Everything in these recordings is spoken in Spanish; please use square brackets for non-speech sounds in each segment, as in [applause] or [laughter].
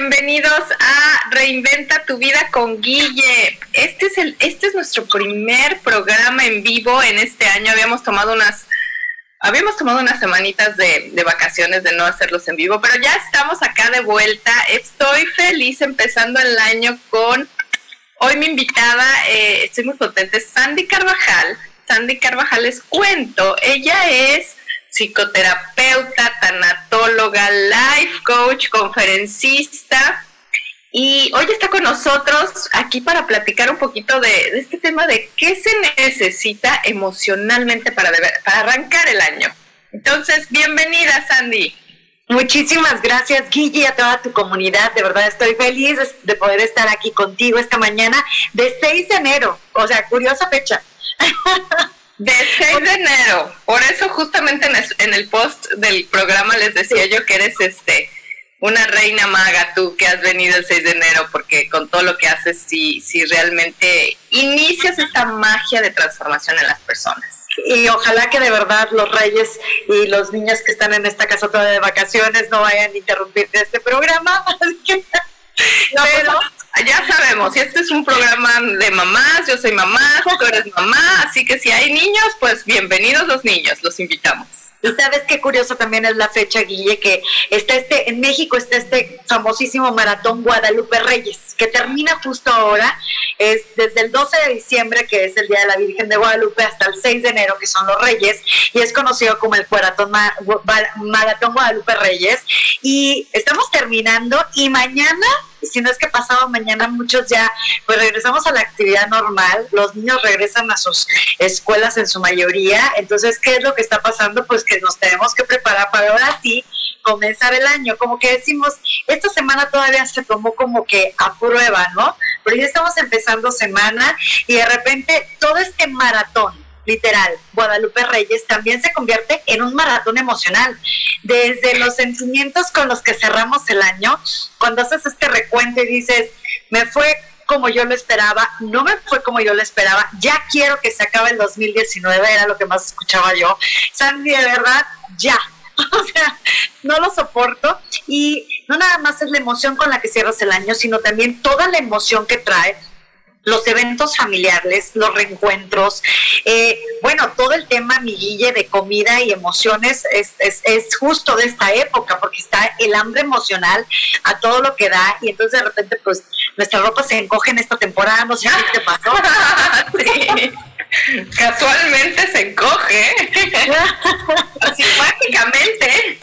Bienvenidos a Reinventa tu vida con Guille. Este es el, este es nuestro primer programa en vivo en este año. Habíamos tomado unas, habíamos tomado unas semanitas de, vacaciones de no hacerlos en vivo, pero ya estamos acá de vuelta. Estoy feliz empezando el año con hoy mi invitada, eh, estoy muy contenta, Sandy Carvajal. Sandy Carvajal les cuento, ella es psicoterapeuta, tanatóloga, life coach, conferencista. Y hoy está con nosotros aquí para platicar un poquito de, este tema de qué se necesita emocionalmente para, para arrancar el año. Entonces, bienvenida, Sandy. Muchísimas gracias, Guille, a toda tu comunidad. De verdad estoy feliz de poder estar aquí contigo esta mañana de 6 de enero. O sea, curiosa fecha. [laughs] De 6 de enero. Por eso justamente en el post del programa les decía yo que eres este una reina maga tú que has venido el 6 de enero porque con todo lo que haces si, si realmente inicias esta magia de transformación en las personas. Y ojalá que de verdad los reyes y los niños que están en esta casa toda de vacaciones no vayan a interrumpir este programa. [laughs] no, pero, ya sabemos, este es un programa de mamás, yo soy mamá, tú eres mamá, así que si hay niños, pues bienvenidos los niños, los invitamos. Y sabes qué curioso también es la fecha, Guille, que está este, en México está este famosísimo maratón Guadalupe Reyes, que termina justo ahora, es desde el 12 de diciembre, que es el Día de la Virgen de Guadalupe, hasta el 6 de enero, que son los Reyes, y es conocido como el maratón, maratón Guadalupe Reyes. Y estamos terminando, y mañana si no es que pasado mañana muchos ya, pues regresamos a la actividad normal, los niños regresan a sus escuelas en su mayoría, entonces, ¿qué es lo que está pasando? Pues que nos tenemos que preparar para ahora sí comenzar el año, como que decimos, esta semana todavía se tomó como que a prueba, ¿no? Pero ya estamos empezando semana y de repente todo este maratón literal, Guadalupe Reyes también se convierte en un maratón emocional. Desde los sentimientos con los que cerramos el año, cuando haces este recuento y dices, me fue como yo lo esperaba, no me fue como yo lo esperaba, ya quiero que se acabe el 2019, era lo que más escuchaba yo. Sandy, de verdad, ya. [laughs] O sea, no lo soporto y no nada más es la emoción con la que cierras el año, sino también toda la emoción que trae los eventos familiares, los reencuentros, eh, bueno, todo el tema, mi guille, de comida y emociones es, es, justo de esta época, porque está el hambre emocional a todo lo que da, y entonces de repente, pues, nuestra ropa se encoge en esta temporada, no sé qué te pasó. [laughs] Casualmente se encoge. [laughs] Así mágicamente.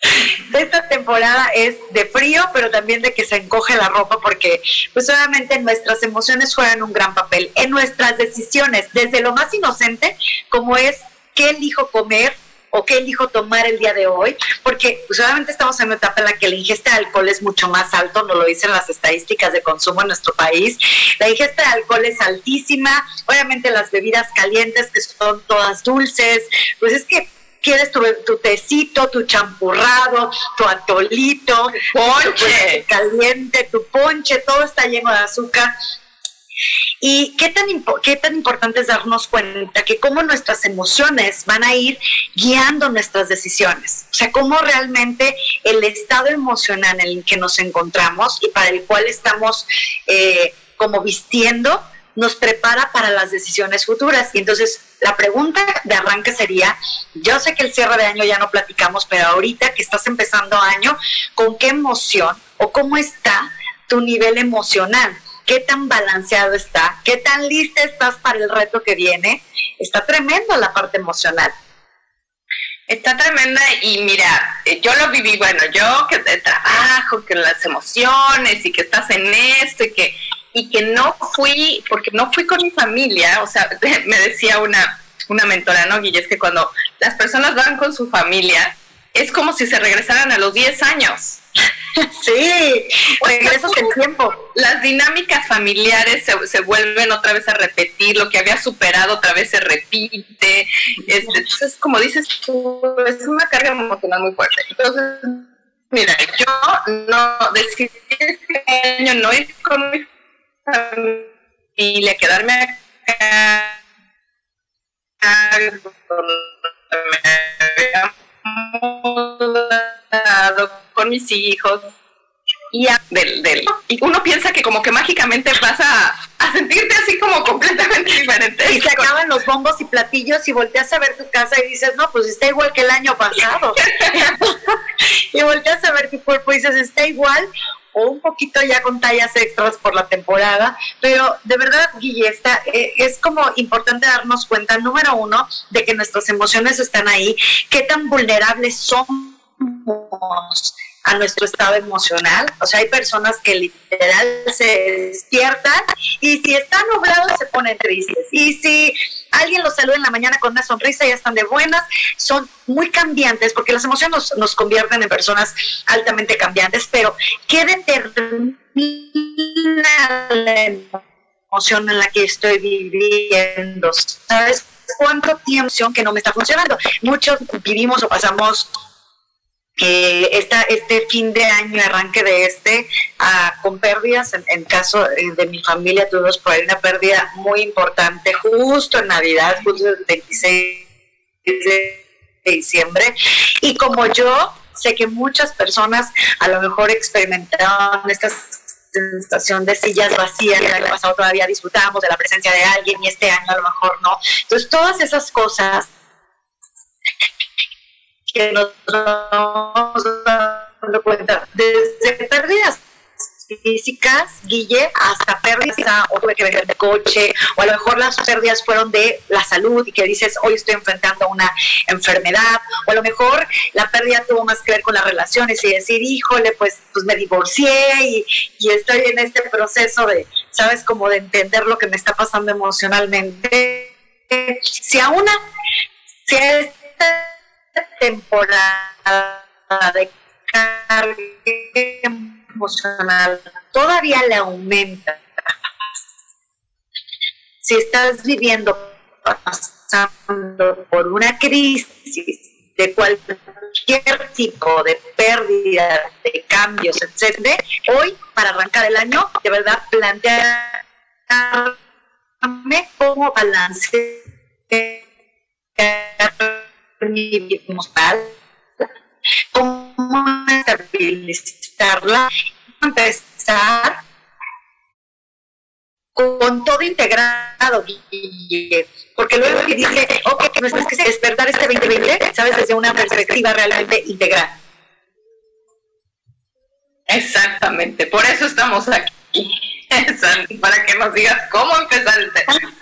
[laughs] Esta temporada es de frío, pero también de que se encoge la ropa porque pues obviamente nuestras emociones juegan un gran papel en nuestras decisiones, desde lo más inocente como es qué elijo comer, o qué elijo tomar el día de hoy, porque pues obviamente estamos en una etapa en la que la ingesta de alcohol es mucho más alto, no lo dicen las estadísticas de consumo en nuestro país. La ingesta de alcohol es altísima, obviamente las bebidas calientes que son todas dulces, pues es que quieres tu, tu tecito, tu champurrado, tu atolito, ponche caliente, tu ponche, todo está lleno de azúcar. Y qué tan, qué tan importante es darnos cuenta que cómo nuestras emociones van a ir guiando nuestras decisiones. O sea, cómo realmente el estado emocional en el que nos encontramos y para el cual estamos eh, como vistiendo nos prepara para las decisiones futuras. Y entonces la pregunta de arranque sería, yo sé que el cierre de año ya no platicamos, pero ahorita que estás empezando año, ¿con qué emoción o cómo está tu nivel emocional? ¿Qué tan balanceado está? ¿Qué tan lista estás para el reto que viene? Está tremendo la parte emocional. Está tremenda y mira, eh, yo lo viví, bueno, yo que trabajo, que las emociones y que estás en esto y que y que no fui, porque no fui con mi familia, o sea, [laughs] me decía una, una mentora, ¿no, Guille? Es que cuando las personas van con su familia, es como si se regresaran a los 10 años. [laughs] Sí, regresas el tiempo. Las dinámicas familiares se, se, vuelven otra vez a repetir, lo que había superado otra vez se repite. Este, entonces, como dices tú, es una carga emocional muy fuerte. Entonces, mira, yo no decidí este año no ir con mi familia, quedarme acá con mis hijos y, del, del, y uno piensa que como que mágicamente vas a, a, sentirte así como completamente diferente. Y se acaban los bombos y platillos y volteas a ver tu casa y dices, no, pues está igual que el año pasado. [laughs] [laughs] y volteas a ver tu cuerpo y dices, está igual o un poquito ya con tallas extras por la temporada, pero de verdad, Guille, está, eh, es como importante darnos cuenta, número uno, de que nuestras emociones están ahí, qué tan vulnerables somos a nuestro estado emocional. O sea, hay personas que literal se despiertan y si están nublados se ponen tristes. Y si alguien los saluda en la mañana con una sonrisa ya están de buenas, son muy cambiantes porque las emociones nos, convierten en personas altamente cambiantes, pero ¿qué determina la emoción en la que estoy viviendo? ¿Sabes? ¿Cuánto tiempo que no me está funcionando? Muchos vivimos o pasamos que esta, este fin de año, arranque de este, ah, con pérdidas, en, caso eh, de mi familia tuvimos por ahí una pérdida muy importante justo en Navidad, justo el 26 de diciembre, y como yo, sé que muchas personas a lo mejor experimentaron esta sensación de sillas vacías, el año pasado todavía disfrutábamos de la presencia de alguien y este año a lo mejor no. Entonces todas esas cosas que nos vamos dando cuenta, desde pérdidas físicas, Guille, hasta pérdidas, o tuve que vender de coche, o a lo mejor las pérdidas fueron de la salud y que dices, hoy estoy enfrentando una enfermedad, o a lo mejor la pérdida tuvo más que ver con las relaciones y decir, híjole, pues, pues me divorcié y, y estoy en este proceso de, ¿sabes? Como de entender lo que me está pasando emocionalmente. Si a una, si a esta temporada de carga emocional todavía le aumenta. Si estás viviendo, pasando por una crisis de cualquier tipo de pérdida, de cambios, etc., hoy, para arrancar el año, de verdad, plantearme cómo balance emocional, cómo estabilizarla, empezar con todo integrado, porque luego que dice, ok, no es que despertar este 2020, ¿sabes? Desde una perspectiva realmente integral. Exactamente, por eso estamos aquí, [laughs] para que nos digas cómo empezar el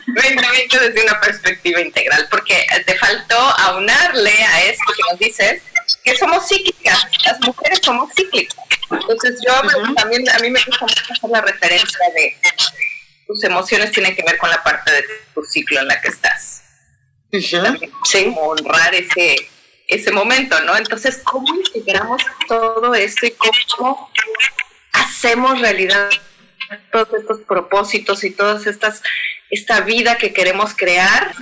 2020 desde una perspectiva integral, porque te faltó aunarle a esto que nos dices que somos cíclicas, las mujeres somos cíclicas. Entonces yo también, a mí me gusta mucho hacer la referencia de tus emociones tienen que ver con la parte de tu ciclo en la que estás. sí. Como honrar ese, ese momento, ¿no? Entonces, ¿cómo integramos todo esto y cómo hacemos realidad todos estos propósitos y todas estas esta vida que queremos crear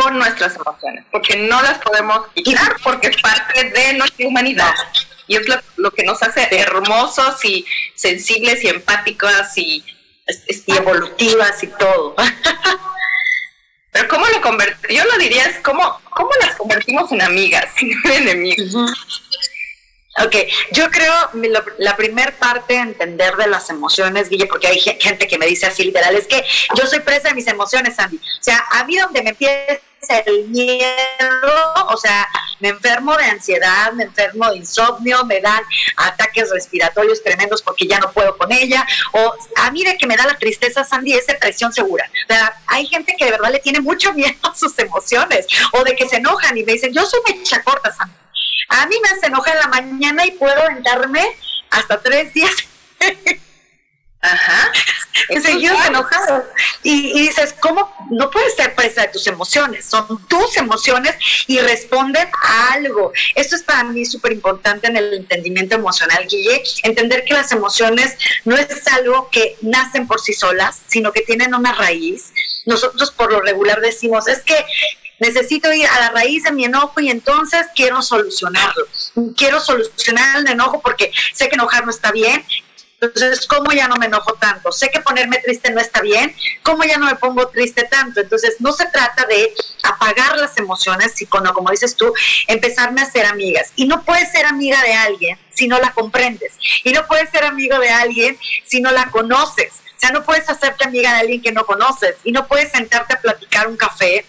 con nuestras emociones, porque no las podemos quitar porque es parte de nuestra humanidad. Y es lo, que nos hace hermosos y sensibles y empáticos y, evolutivas y todo. [laughs] Pero ¿cómo lo convertimos? Yo lo diría es cómo, cómo las convertimos en amigas, en enemigos. Ok, yo creo la primera parte de entender de las emociones, Guille, porque hay gente que me dice así literal, es que yo soy presa de mis emociones, Sandy. O sea, a mí donde me empieza el miedo, o sea, me enfermo de ansiedad, me enfermo de insomnio, me dan ataques respiratorios tremendos porque ya no puedo con ella, o a mí de que me da la tristeza, Sandy, es depresión segura. O sea, hay gente que de verdad le tiene mucho miedo a sus emociones, o de que se enojan y me dicen, yo soy mecha corta, Sandy a mí me hace enojar en la mañana y puedo entrarme hasta tres días. Ajá. [laughs] Seguidos enojados. Y, y, dices, ¿cómo no puedes ser presa de tus emociones? Son tus emociones y responden a algo. Esto es para mí súper importante en el entendimiento emocional, Guille. Entender que las emociones no es algo que nacen por sí solas, sino que tienen una raíz. Nosotros por lo regular decimos, es que necesito ir a la raíz de mi enojo y entonces quiero solucionarlo. Quiero solucionar el enojo porque sé que enojar no está bien. Entonces, ¿cómo ya no me enojo tanto? Sé que ponerme triste no está bien. ¿Cómo ya no me pongo triste tanto? Entonces, no se trata de apagar las emociones, sino como dices tú, empezarme a ser amigas. Y no puedes ser amiga de alguien si no la comprendes. Y no puedes ser amigo de alguien si no la conoces. O sea, no puedes hacerte amiga de alguien que no conoces. Y no puedes sentarte a platicar un café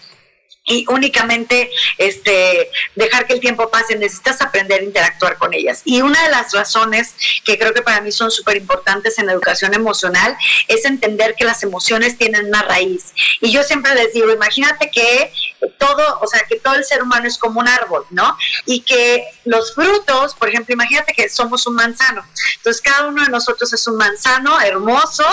y únicamente este, dejar que el tiempo pase, necesitas aprender a interactuar con ellas. Y una de las razones que creo que para mí son súper importantes en la educación emocional es entender que las emociones tienen una raíz. Y yo siempre les digo, imagínate que todo, o sea, que todo el ser humano es como un árbol, ¿no? Y que los frutos, por ejemplo, imagínate que somos un manzano. Entonces, cada uno de nosotros es un manzano hermoso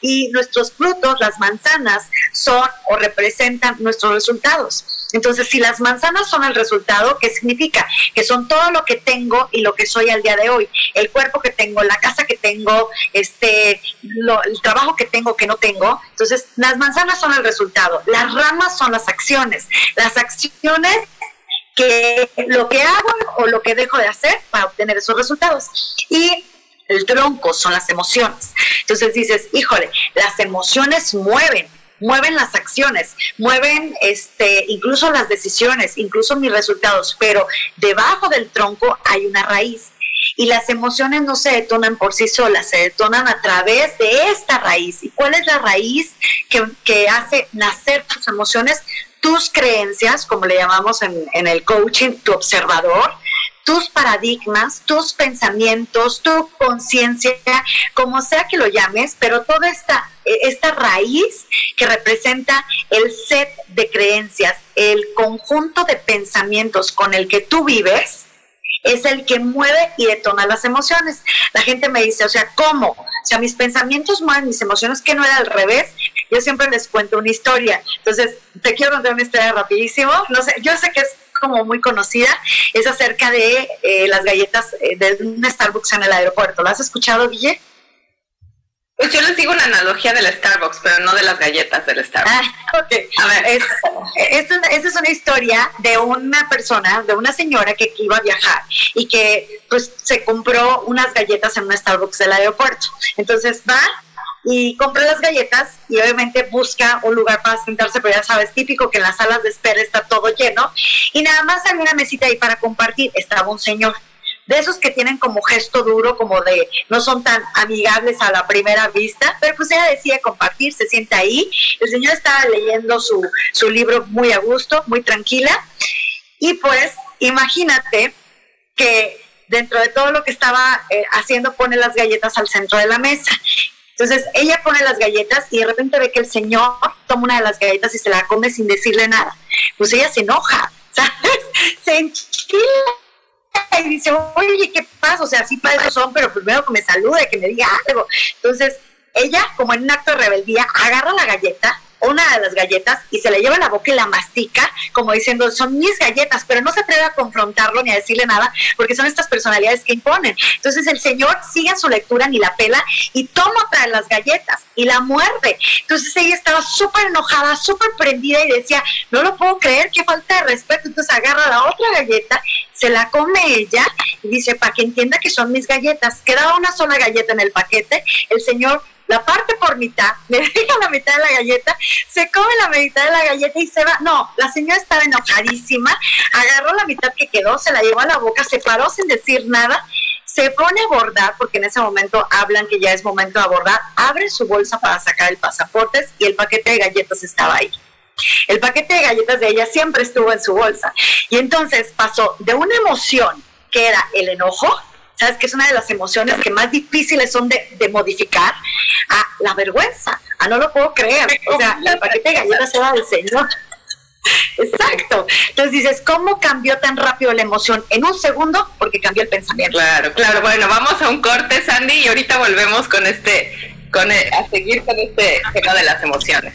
y nuestros frutos, las manzanas, son o representan nuestros resultados. Entonces, si las manzanas son el resultado, ¿qué significa? Que son todo lo que tengo y lo que soy al día de hoy. El cuerpo que tengo, la casa que tengo, este, el trabajo que tengo, que no tengo. Entonces, las manzanas son el resultado. Las ramas son las acciones. Las acciones que lo que hago o lo que dejo de hacer para obtener esos resultados. Y el tronco son las emociones. Entonces dices, híjole, las emociones mueven, mueven las acciones, mueven este, incluso las decisiones, incluso mis resultados, pero debajo del tronco hay una raíz. Y las emociones no se detonan por sí solas, se detonan a través de esta raíz. ¿Y cuál es la raíz que, que hace nacer tus emociones? Tus creencias, como le llamamos en, el coaching, tu observador, tus paradigmas, tus pensamientos, tu conciencia, como sea que lo llames, pero toda esta, esta raíz que representa el set de creencias, el conjunto de pensamientos con el que tú vives, es el que mueve y detona las emociones. La gente me dice, o sea, ¿cómo? O sea, mis pensamientos mueven mis emociones, que no era al revés. Yo siempre les cuento una historia. Entonces, te quiero contar una historia rapidísimo. No sé, yo sé que es como muy conocida, es acerca de eh, las galletas eh, de un Starbucks en el aeropuerto. ¿Lo has escuchado, Guille? Pues yo les digo una analogía del Starbucks, pero no de las galletas del Starbucks. Ah, okay. A ver, esta es una historia de una persona, de una señora que iba a viajar y que pues se compró unas galletas en un Starbucks del aeropuerto. Entonces va y compra las galletas y obviamente busca un lugar para sentarse, pero ya sabes, típico que en las salas de espera está todo lleno. Y nada más hay una mesita ahí para compartir, estaba un señor de esos que tienen como gesto duro, como de no son tan amigables a la primera vista, pero pues ella decide compartir, se sienta ahí, el señor estaba leyendo su, su libro muy a gusto, muy tranquila, y pues imagínate que dentro de todo lo que estaba eh, haciendo pone las galletas al centro de la mesa entonces ella pone las galletas y de repente ve que el señor toma una de las galletas y se la come sin decirle nada. Pues ella se enoja, [laughs] ¿sabes? Se enchila y dice, oye, ¿qué pasa? O sea, sí para eso son, pero primero que me salude, que me diga algo. Entonces, ella, como en un acto de rebeldía, agarra la galleta, una de las galletas y se le lleva a la boca y la mastica, como diciendo, son mis galletas, pero no se atreve a confrontarlo ni a decirle nada, porque son estas personalidades que imponen. Entonces el señor sigue su lectura, ni la pela, y toma otra de las galletas y la muerde. Entonces ella estaba súper enojada, súper prendida y decía, no lo puedo creer, qué falta de respeto. Entonces agarra la otra galleta, se la come ella y dice, para que entienda que son mis galletas. Quedaba una sola galleta en el paquete, el señor la parte por mitad, [laughs] le deja la mitad de la galleta, se come la mitad de la galleta y se va. No, la señora estaba enojadísima, agarró la mitad que quedó, se la llevó a la boca, se paró sin decir nada, se pone a abordar, porque en ese momento hablan que ya es momento de abordar, abre su bolsa para sacar el pasaporte y el paquete de galletas estaba ahí. El paquete de galletas de ella siempre estuvo en su bolsa. Y entonces pasó de una emoción que era el enojo, sabes que es una de las emociones que más difíciles son de, modificar, a la vergüenza, a no lo puedo creer. O sea, el paquete de galletas era del Señor. [laughs] Exacto. Entonces dices, ¿cómo cambió tan rápido la emoción? En un segundo, porque cambió el pensamiento. Claro, claro. Bueno, vamos a un corte, Sandy, y ahorita volvemos con este, con a seguir con este tema de las emociones.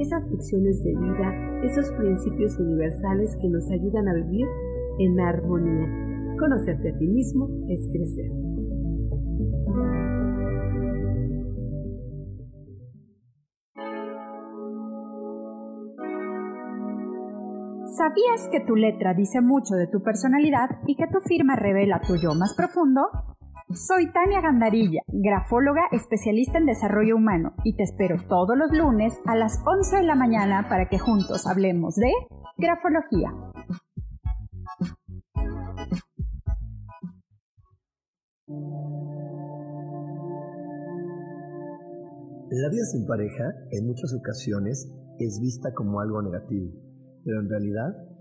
esas lecciones de vida, esos principios universales que nos ayudan a vivir en armonía. Conocerte a ti mismo es crecer. ¿Sabías que tu letra dice mucho de tu personalidad y que tu firma revela tu yo más profundo? Soy Tania Gandarilla, grafóloga especialista en desarrollo humano y te espero todos los lunes a las 11 de la mañana para que juntos hablemos de grafología. La vida sin pareja en muchas ocasiones es vista como algo negativo pero en realidad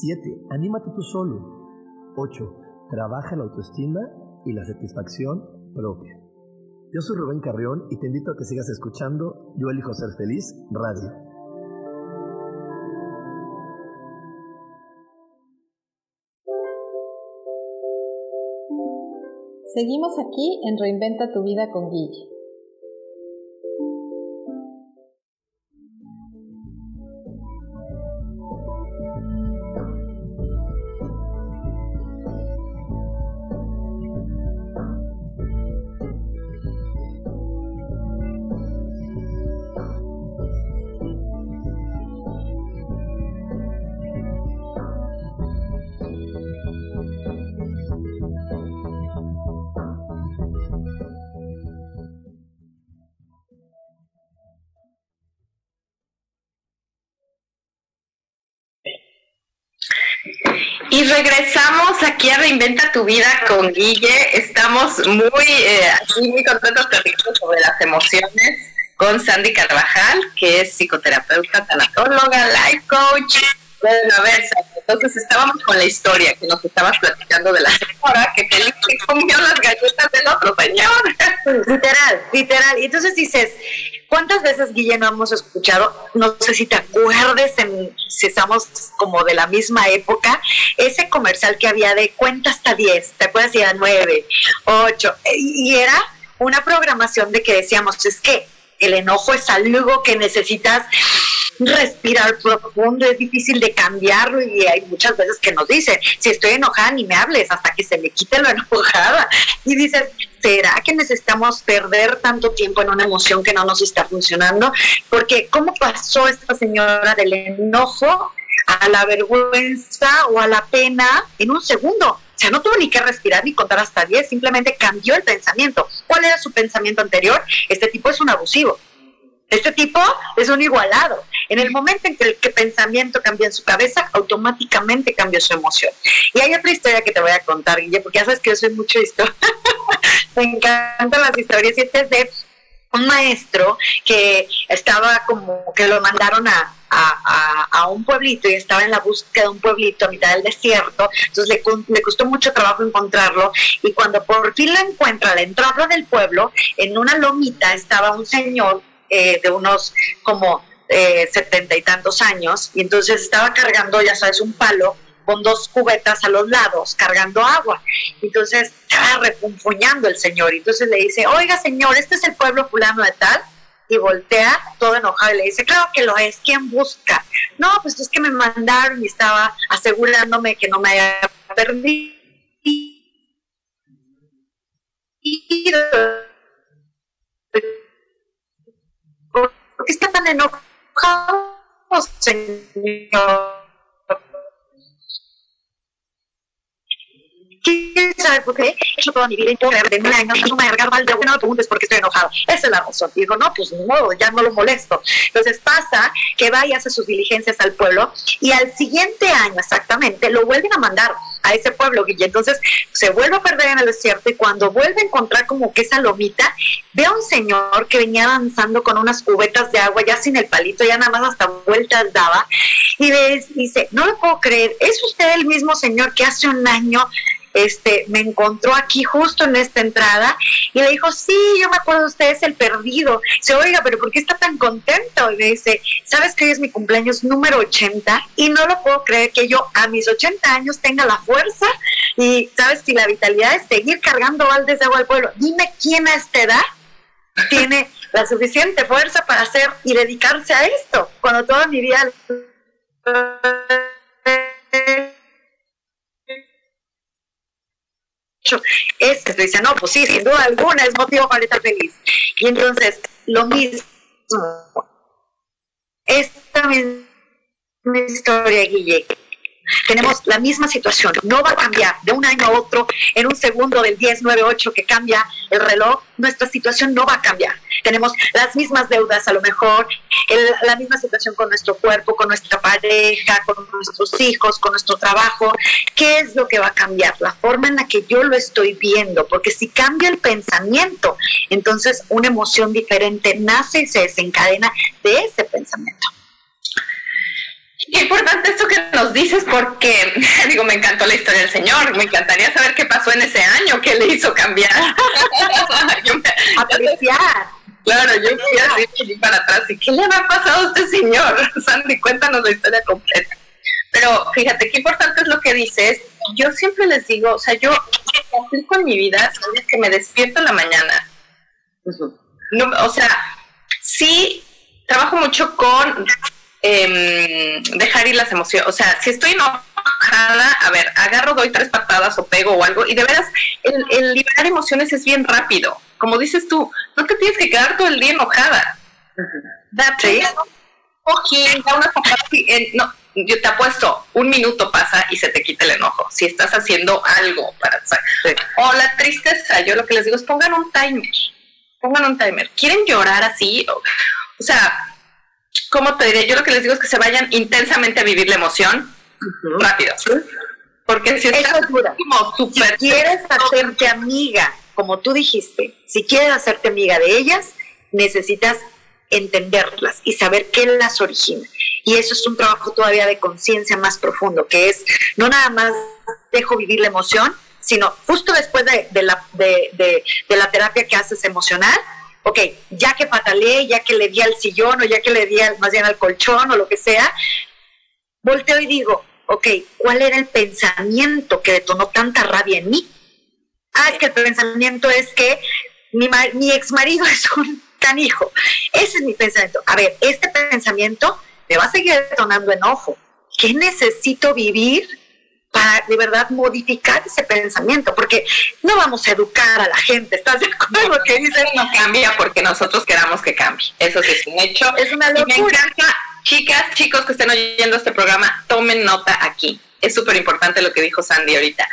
7. Anímate tú solo. 8. Trabaja la autoestima y la satisfacción propia. Yo soy Rubén Carrión y te invito a que sigas escuchando Yo elijo ser feliz radio. Seguimos aquí en Reinventa tu vida con Guille. Reinventa tu vida con Guille. Estamos muy, eh, muy contentos platicando sobre las emociones con Sandy Carvajal, que es psicoterapeuta, tanatóloga, life coach. Bueno, a ver, Entonces estábamos con la historia que nos estabas platicando de la señora que que comió las galletas del otro señor. Literal, literal. Y entonces dices, ¿cuántas veces, Guille, no hemos escuchado? No sé si te acuerdes, en, si estamos como de la misma época, ese comercial que había de cuenta hasta 10, ¿te acuerdas? Y era 9, 8, y era una programación de que decíamos, es que el enojo es algo que necesitas respirar profundo, es difícil de cambiarlo y hay muchas veces que nos dicen, si estoy enojada ni me hables hasta que se me quite lo [laughs] enojada. Y dices, ¿será que necesitamos perder tanto tiempo en una emoción que no nos está funcionando? Porque ¿cómo pasó esta señora del enojo a la vergüenza o a la pena en un segundo? O sea, no tuvo ni que respirar ni contar hasta 10, simplemente cambió el pensamiento. ¿Cuál era su pensamiento anterior? Este tipo es un abusivo este tipo es un igualado. En el momento en que el pensamiento cambia en su cabeza, automáticamente cambia su emoción. Y hay otra historia que te voy a contar, Guille, porque ya sabes que yo soy mucho esto. [laughs] Me encantan las historias y este es de un maestro que estaba como que lo mandaron a, a, un pueblito y estaba en la búsqueda de un pueblito a mitad del desierto, entonces le, le, costó mucho trabajo encontrarlo y cuando por fin lo encuentra a la entrada del pueblo, en una lomita estaba un señor eh, de unos como eh, setenta y tantos años, y entonces estaba cargando, ya sabes, un palo con dos cubetas a los lados, cargando agua. Entonces estaba refunfuñando el señor. Y entonces le dice, oiga señor, este es el pueblo fulano de tal. Y voltea todo enojado y le dice, claro que lo es, ¿quién busca? No, pues es que me mandaron y estaba asegurándome que no me haya perdido. ¿Por qué está tan enojado, señor? ¿Quién sabe por qué? Yo toda mi vida en de mil años no me agarrar mal de no me preguntes por qué estoy enojado. Esa es la razón. Y digo, no, pues no, ya no lo molesto. Entonces pasa que va y hace sus diligencias al pueblo y al siguiente año exactamente lo vuelven a mandar a ese pueblo, y entonces se vuelve a perder en el desierto y cuando vuelve a encontrar como que esa lomita, ve a un señor que venía danzando con unas cubetas de agua, ya sin el palito, ya nada más hasta vueltas daba, y dice, no lo puedo creer, ¿es usted el mismo señor que hace un año este, me encontró aquí justo en esta entrada y le dijo, sí, yo me acuerdo, usted es el perdido. Dice, oiga, pero ¿por qué está tan contento? Y me dice, ¿sabes que hoy es mi cumpleaños número 80? Y no lo puedo creer que yo a mis 80 años tenga la fuerza y, ¿sabes? Si la vitalidad es seguir cargando baldes de agua al pueblo. Dime quién a esta edad tiene la suficiente fuerza para hacer y dedicarse a esto, cuando toda mi vida este dice, no, pues sí, sin duda alguna es motivo para estar feliz. Y entonces, lo mismo, esta misma historia, Guille, tenemos la misma situación, no va a cambiar de un año a otro, en un segundo del 10, 9, 8 que cambia el reloj, nuestra situación no va a cambiar. Tenemos las mismas deudas, a lo mejor, la misma situación con nuestro cuerpo, con nuestra pareja, con nuestros hijos, con nuestro trabajo. ¿Qué es lo que va a cambiar? La forma en la que yo lo estoy viendo, porque si cambia el pensamiento, entonces una emoción diferente nace y se desencadena de ese pensamiento. Qué importante esto que nos dices porque, [laughs] digo, me encantó la historia del Señor, me encantaría saber qué pasó en ese año, qué le hizo cambiar. [laughs] Apreciar. Claro, yo fui así para atrás y ¿qué le ha pasado a este señor? [laughs] Sandy, cuéntanos la historia completa. Pero fíjate, qué importante es lo que dices. Yo siempre les digo, o sea, yo aplico en mi vida, sabes que me despierto en la mañana. No, o sea, sí trabajo mucho con eh, dejar ir las emociones. O sea, si estoy enojada, a ver, agarro, doy tres patadas o pego o algo. Y de veras, el, liberar emociones es bien rápido. Como dices tú, no te tienes que quedar todo el día enojada. Date no, yo te apuesto, un minuto pasa y se te quita el enojo. Si estás haciendo algo para... O la tristeza, yo lo que les digo es pongan un timer. Pongan un timer. ¿Quieren llorar así? o sea, ¿cómo te diré? Yo lo que les digo es que se vayan intensamente a vivir la emoción rápido. Porque si estás como super si quieres hacerte amiga, como tú dijiste, si quieres hacerte amiga de ellas, necesitas entenderlas y saber qué las origina. Y eso es un trabajo todavía de conciencia más profundo, que es no nada más dejo vivir la emoción, sino justo después de, la, de, la terapia que haces emocional, ok, ya que pataleé, ya que le di al sillón o ya que le di más bien al colchón o lo que sea, volteo y digo, ok, ¿cuál era el pensamiento que detonó tanta rabia en mí? Ah, es que el pensamiento es que mi, ex marido [laughs] es un hijo. Ese es mi pensamiento. A ver, este pensamiento me va a seguir detonando enojo. ¿Qué necesito vivir para de verdad modificar ese pensamiento? Porque no vamos a educar a la gente. ¿Estás de acuerdo que dices? No cambia porque nosotros queramos que cambie. Eso sí es un hecho. Es una locura. me encanta, chicas, chicos que estén oyendo este programa, tomen nota aquí. Es súper importante lo que dijo Sandy ahorita.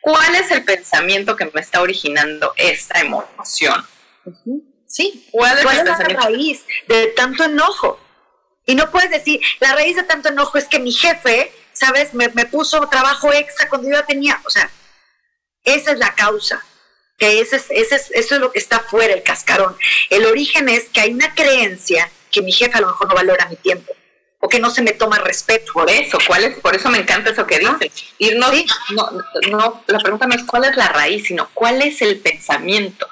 ¿Cuál es el pensamiento que me está originando esta emoción? Sí. ¿Cuál es, la raíz de tanto enojo? Y no puedes decir, la raíz de tanto enojo es que mi jefe, ¿sabes? Me, puso trabajo extra cuando yo tenía. O sea, esa es la causa. Que ese es, ese es, eso es lo que está fuera, el cascarón. El origen es que hay una creencia que mi jefe a lo mejor no valora mi tiempo o que no se me toma respeto. Por eso, ¿cuál es? Por eso me encanta eso que dices. Irnos, no, no, la pregunta no es cuál es la raíz, sino cuál es el pensamiento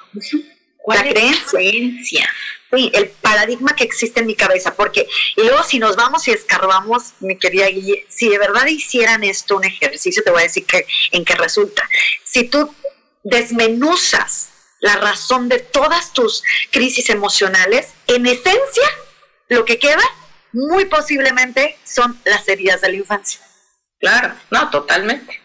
la creencia. Sí, el paradigma que existe en mi cabeza, porque y luego si nos vamos y escarbamos, mi querida Guille, si de verdad hicieran esto un ejercicio, te voy a decir que en qué resulta. Si tú desmenuzas la razón de todas tus crisis emocionales, en esencia, lo que queda muy posiblemente son las heridas de la infancia. Claro, no, totalmente.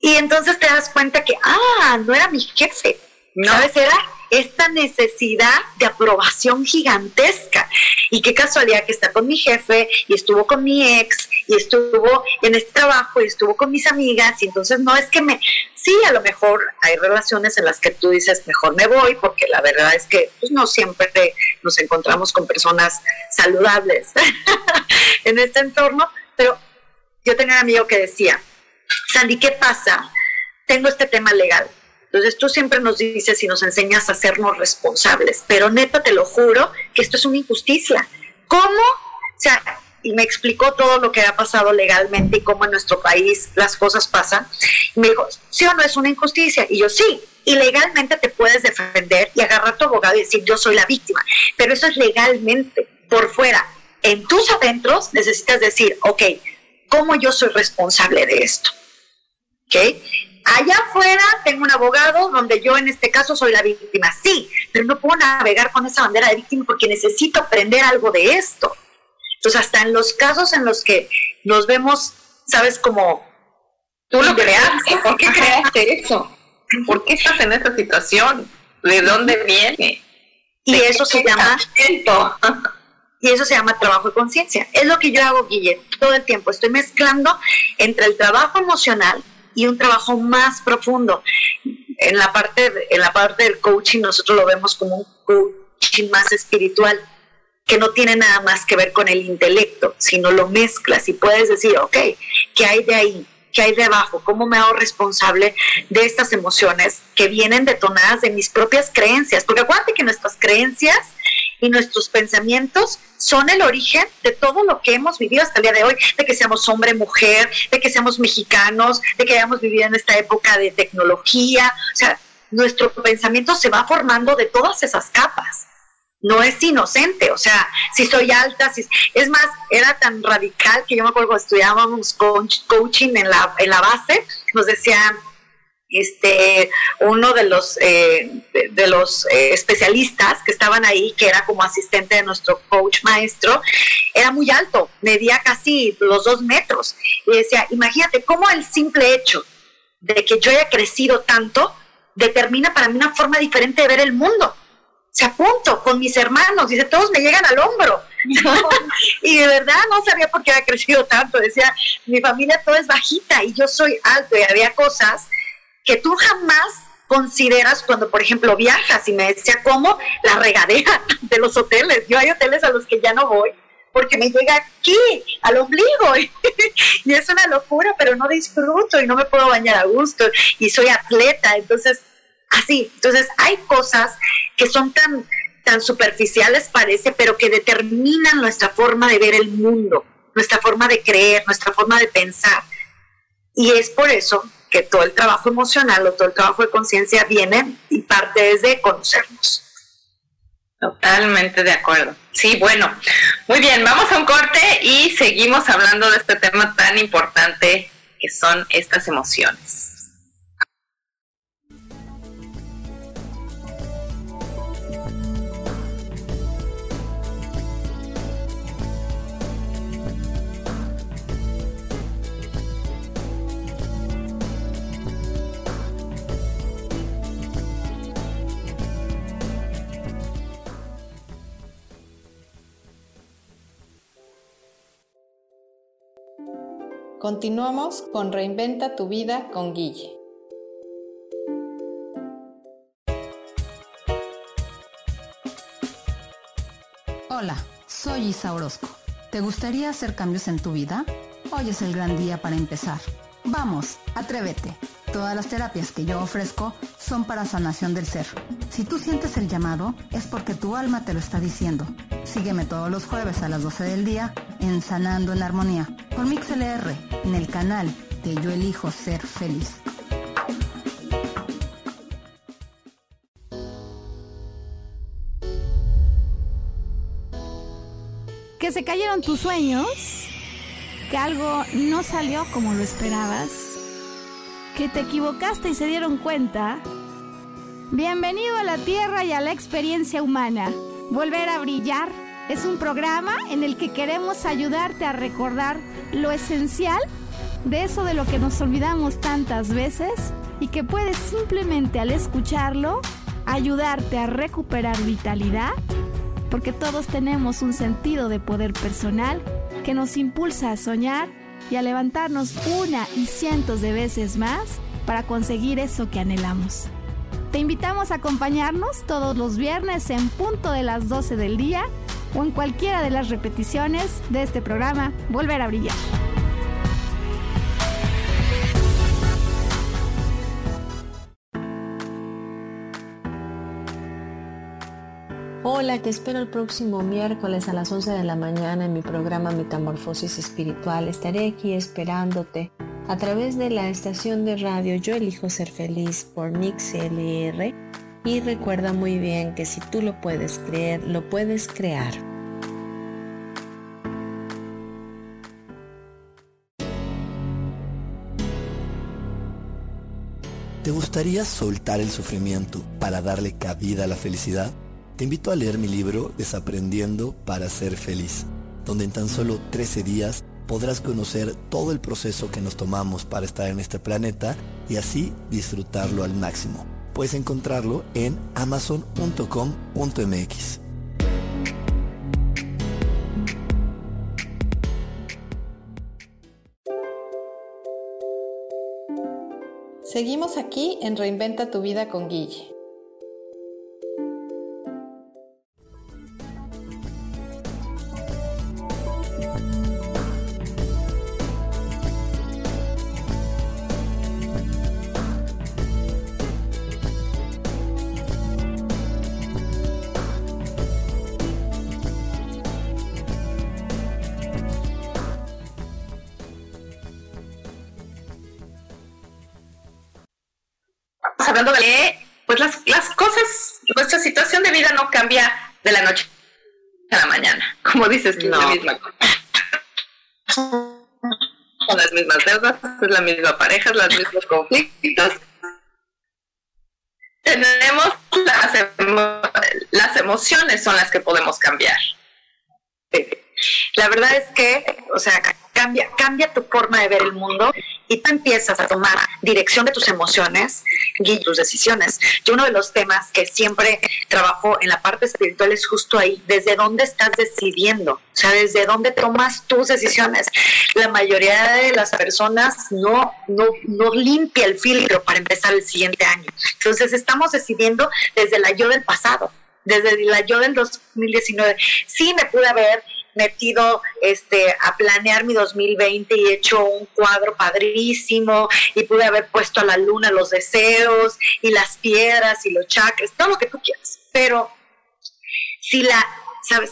Y entonces te das cuenta que, ah, no era mi jefe, no. ¿sabes? Era esta necesidad de aprobación gigantesca. Y qué casualidad que está con mi jefe y estuvo con mi ex y estuvo en este trabajo y estuvo con mis amigas. Y entonces no es que me... Sí, a lo mejor hay relaciones en las que tú dices, mejor me voy, porque la verdad es que pues, no siempre nos encontramos con personas saludables [laughs] en este entorno. Pero yo tenía un amigo que decía, Sandy, ¿qué pasa? Tengo este tema legal entonces tú siempre nos dices y nos enseñas a hacernos responsables, pero neta te lo juro que esto es una injusticia. ¿Cómo? O sea, y me explicó todo lo que ha pasado legalmente y cómo en nuestro país las cosas pasan. Y me dijo, ¿sí o no es una injusticia? Y yo, sí, y legalmente te puedes defender y agarrar a tu abogado y decir, yo soy la víctima, pero eso es legalmente, por fuera. En tus adentros necesitas decir, ok, ¿cómo yo soy responsable de esto? ¿Ok? Allá afuera tengo un abogado donde yo en este caso soy la víctima, sí, pero no puedo navegar con esa bandera de víctima porque necesito aprender algo de esto. Entonces, hasta en los casos en los que nos vemos, sabes, como tú lo creaste, ¿por qué creaste eso? ¿Por qué estás en esa situación? ¿De dónde viene? Y eso se llama [laughs] y eso se llama trabajo de conciencia. Es lo que yo hago, Guille, todo el tiempo. Estoy mezclando entre el trabajo emocional y un trabajo más profundo. En la parte, en la parte del coaching nosotros lo vemos como un coaching más espiritual, que no tiene nada más que ver con el intelecto, sino lo mezclas y puedes decir, ok, ¿qué hay de ahí? ¿Qué hay de abajo? ¿Cómo me hago responsable de estas emociones que vienen detonadas de mis propias creencias? Porque acuérdate que nuestras creencias y nuestros pensamientos son el origen de todo lo que hemos vivido hasta el día de hoy, de que seamos hombre, mujer, de que seamos mexicanos, de que hayamos vivido en esta época de tecnología. O sea, nuestro pensamiento se va formando de todas esas capas. No es inocente, o sea, si soy alta, si, es más, era tan radical que yo me acuerdo cuando estudiábamos coaching en la, en la base, nos decían, este, uno de los, eh, de, los eh, especialistas que estaban ahí, que era como asistente de nuestro coach maestro, era muy alto, medía casi los dos metros. Y decía, imagínate cómo el simple hecho de que yo haya crecido tanto determina para mí una forma diferente de ver el mundo. Se apunto con mis hermanos, dice, todos me llegan al hombro. [laughs] y de verdad no sabía por qué había crecido tanto. Decía, mi familia todo es bajita y yo soy alto y había cosas que tú jamás consideras cuando, por ejemplo, viajas y me decía, ¿cómo? La regadera [laughs] de los hoteles. Yo hay hoteles a los que ya no voy porque me llega aquí, al ombligo, [laughs] y es una locura, pero no disfruto y no me puedo bañar a gusto, y soy atleta, entonces, así, entonces hay cosas que son tan, tan superficiales parece, pero que determinan nuestra forma de ver el mundo, nuestra forma de creer, nuestra forma de pensar. Y es por eso que todo el trabajo emocional o todo el trabajo de conciencia viene y parte desde conocernos. Totalmente de acuerdo. Sí, bueno, muy bien, vamos a un corte y seguimos hablando de este tema tan importante que son estas emociones. Continuamos con Reinventa tu vida con Guille. Hola, soy Isa Orozco. ¿Te gustaría hacer cambios en tu vida? Hoy es el gran día para empezar. Vamos, atrévete. Todas las terapias que yo ofrezco son para sanación del ser. Si tú sientes el llamado, es porque tu alma te lo está diciendo. Sígueme todos los jueves a las 12 del día en Sanando en Armonía por MixLR en el canal de Yo Elijo Ser Feliz. Que se cayeron tus sueños, que algo no salió como lo esperabas, que te equivocaste y se dieron cuenta. Bienvenido a la Tierra y a la experiencia humana. Volver a brillar es un programa en el que queremos ayudarte a recordar lo esencial de eso de lo que nos olvidamos tantas veces y que puedes simplemente al escucharlo ayudarte a recuperar vitalidad, porque todos tenemos un sentido de poder personal que nos impulsa a soñar y a levantarnos una y cientos de veces más para conseguir eso que anhelamos. Te invitamos a acompañarnos todos los viernes en punto de las 12 del día o en cualquiera de las repeticiones de este programa Volver a Brillar. Hola, te espero el próximo miércoles a las 11 de la mañana en mi programa Metamorfosis Espiritual. Estaré aquí esperándote a través de la estación de radio Yo Elijo Ser Feliz por MixLR y recuerda muy bien que si tú lo puedes creer, lo puedes crear. ¿Te gustaría soltar el sufrimiento para darle cabida a la felicidad? Te invito a leer mi libro Desaprendiendo para ser feliz, donde en tan solo 13 días podrás conocer todo el proceso que nos tomamos para estar en este planeta y así disfrutarlo al máximo. Puedes encontrarlo en amazon.com.mx. Seguimos aquí en Reinventa tu vida con Guille. Hablando de pues las, las cosas, nuestra situación de vida no cambia de la noche a la mañana, como dices, que es la misma Son las mismas deudas, es la misma pareja, los mismos conflictos. Tenemos las, las emociones son las que podemos cambiar. La verdad es que, o sea, cambia, cambia tu forma de ver el mundo y tú empiezas a tomar dirección de tus emociones y tus decisiones. Yo uno de los temas que siempre trabajo en la parte espiritual es justo ahí, desde dónde estás decidiendo, o sea, desde dónde tomas tus decisiones. La mayoría de las personas no, no, no limpia el filtro para empezar el siguiente año. Entonces estamos decidiendo desde la yo del pasado desde la yo del 2019. Sí me pude haber metido este, a planear mi 2020 y hecho un cuadro padrísimo y pude haber puesto a la luna los deseos y las piedras y los chakras, todo lo que tú quieras. Pero si la,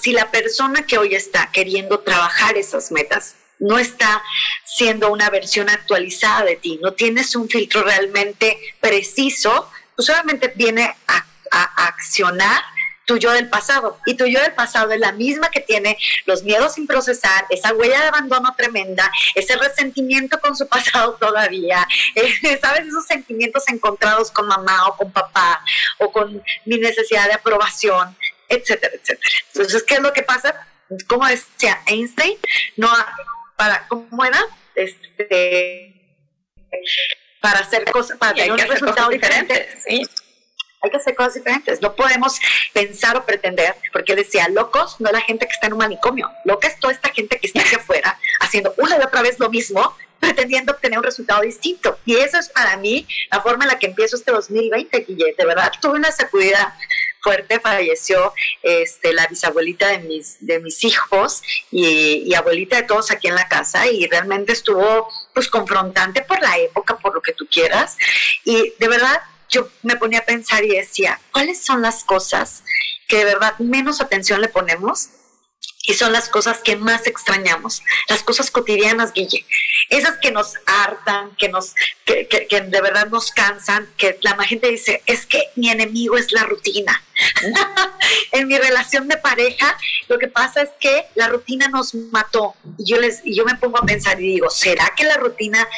si la persona que hoy está queriendo trabajar esas metas no está siendo una versión actualizada de ti, no tienes un filtro realmente preciso, pues solamente viene a, a accionar tu yo del pasado. Y tu yo del pasado es la misma que tiene los miedos sin procesar, esa huella de abandono tremenda, ese resentimiento con su [laughs] pasado todavía, eh, ¿sabes? Esos sentimientos encontrados con mamá o con papá o con mi necesidad de aprobación, etcétera, etcétera. Entonces, ¿qué es lo que pasa? Como decía Einstein, no para, ¿cómo era? Este, para hacer cosas, para tener un resultado diferente. ¿sí? Hay que hacer cosas diferentes. No podemos pensar o pretender, porque decía, locos no la gente que está en un manicomio, loca es toda esta gente que está aquí [laughs] afuera haciendo una y otra vez lo mismo, pretendiendo obtener un resultado distinto. Y eso es para mí la forma en la que empiezo este 2020, Guille. De verdad, tuve una sacudida fuerte, falleció este, la bisabuelita de mis, de mis hijos y, y, abuelita de todos aquí en la casa y realmente estuvo pues confrontante por la época, por lo que tú quieras. Y de verdad yo me ponía a pensar y decía, ¿cuáles son las cosas que de verdad menos atención le ponemos? Y son las cosas que más extrañamos, las cosas cotidianas, Guille. Esas que nos hartan, que, nos, que, que, de verdad nos cansan, que la gente dice, es que mi enemigo es la rutina. [laughs] en mi relación de pareja, lo que pasa es que la rutina nos mató. Yo, les, y yo me pongo a pensar y digo, ¿será que la rutina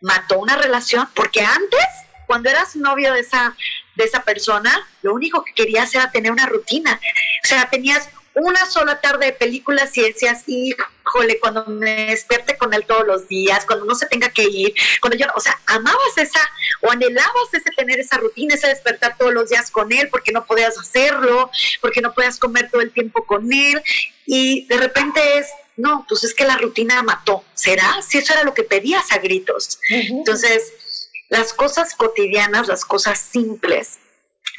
mató una relación? Porque antes cuando eras novio de esa, de esa persona, lo único que querías era tener una rutina. O sea, tenías una sola tarde de películas y decías, híjole, cuando me despierte con él todos los días, cuando no se tenga que ir, cuando yo, o sea, amabas esa o anhelabas ese tener esa rutina, ese despertar todos los días con él, porque no podías hacerlo, porque no podías comer todo el tiempo con él, y de repente es, no, pues es que la rutina mató, ¿será? Si eso era lo que pedías a gritos. Entonces, las cosas cotidianas, las cosas simples,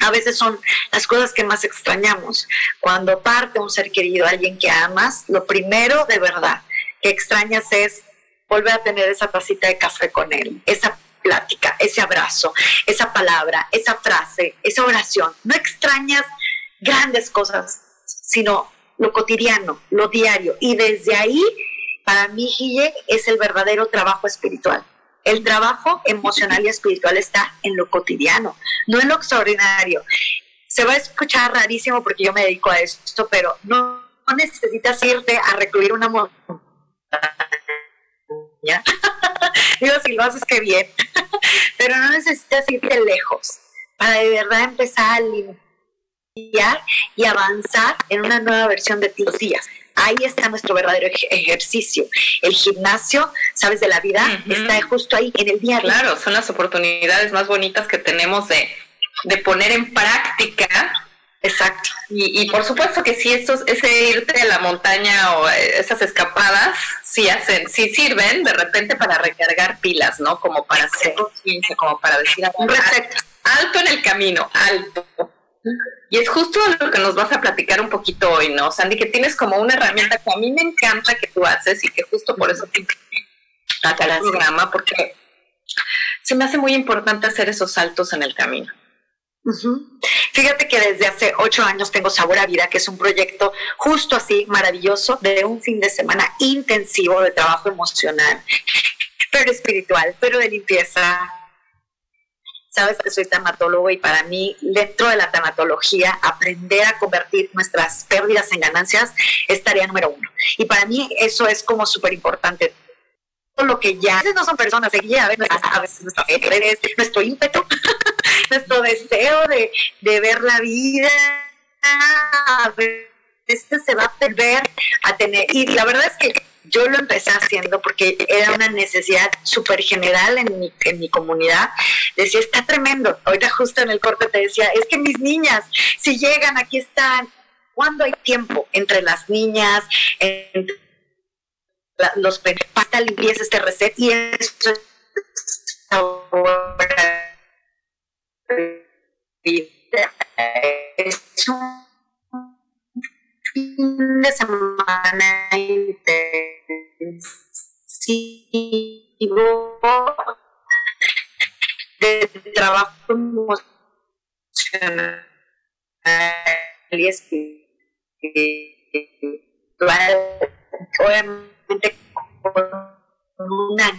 a veces son las cosas que más extrañamos. Cuando parte un ser querido, alguien que amas, lo primero de verdad que extrañas es volver a tener esa tacita de café con él, esa plática, ese abrazo, esa palabra, esa frase, esa oración. No extrañas grandes cosas, sino lo cotidiano, lo diario. Y desde ahí, para mí, Gille, es el verdadero trabajo espiritual. El trabajo emocional y espiritual está en lo cotidiano, no en lo extraordinario. Se va a escuchar rarísimo porque yo me dedico a esto, pero no, necesitas irte a recluir una montaña. [laughs] Digo, si lo haces, que bien. [laughs] pero no necesitas irte lejos para de verdad empezar a limpiar y avanzar en una nueva versión de tus días. Ahí está nuestro verdadero ejercicio. El gimnasio, sabes, de la vida, está justo ahí, en el día Claro, son las oportunidades más bonitas que tenemos de, de poner en práctica Exacto. Y, y, por supuesto que sí, estos, ese irte a la montaña o esas escapadas sí hacen, sí sirven de repente para recargar pilas, ¿no? Como para hacer conciencia, como para decir alto en el camino, alto. Y es justo lo que nos vas a platicar un poquito hoy, ¿no, Sandy? Que tienes como una herramienta que a mí me encanta que tú haces y que justo por eso te a el programa, porque se me hace muy importante hacer esos saltos en el camino. Fíjate que desde hace ocho años tengo Sabor a Vida, que es un proyecto justo así, maravilloso, de un fin de semana intensivo de trabajo emocional, pero espiritual, pero de limpieza, sabes que soy tanatólogo y para mí, dentro de la tanatología, aprender a convertir nuestras pérdidas en ganancias es tarea número uno. Y para mí eso es como súper importante. Todo lo que ya, a veces no son personas, a veces, a veces nuestra fe, nuestro ímpetu, [laughs] nuestro deseo de, de ver la vida, a veces se va a perder a tener, y la verdad es que yo lo empecé haciendo porque era una necesidad súper general en mi, en mi comunidad. Decía, está tremendo. Ahorita justo en el corte te decía, es que mis niñas, si llegan, aquí están. ¿Cuándo hay tiempo entre las niñas, entre los pasta limpieza este reset y eso es un fin de semana intensivo de trabajo emocional y espiritual. obviamente con una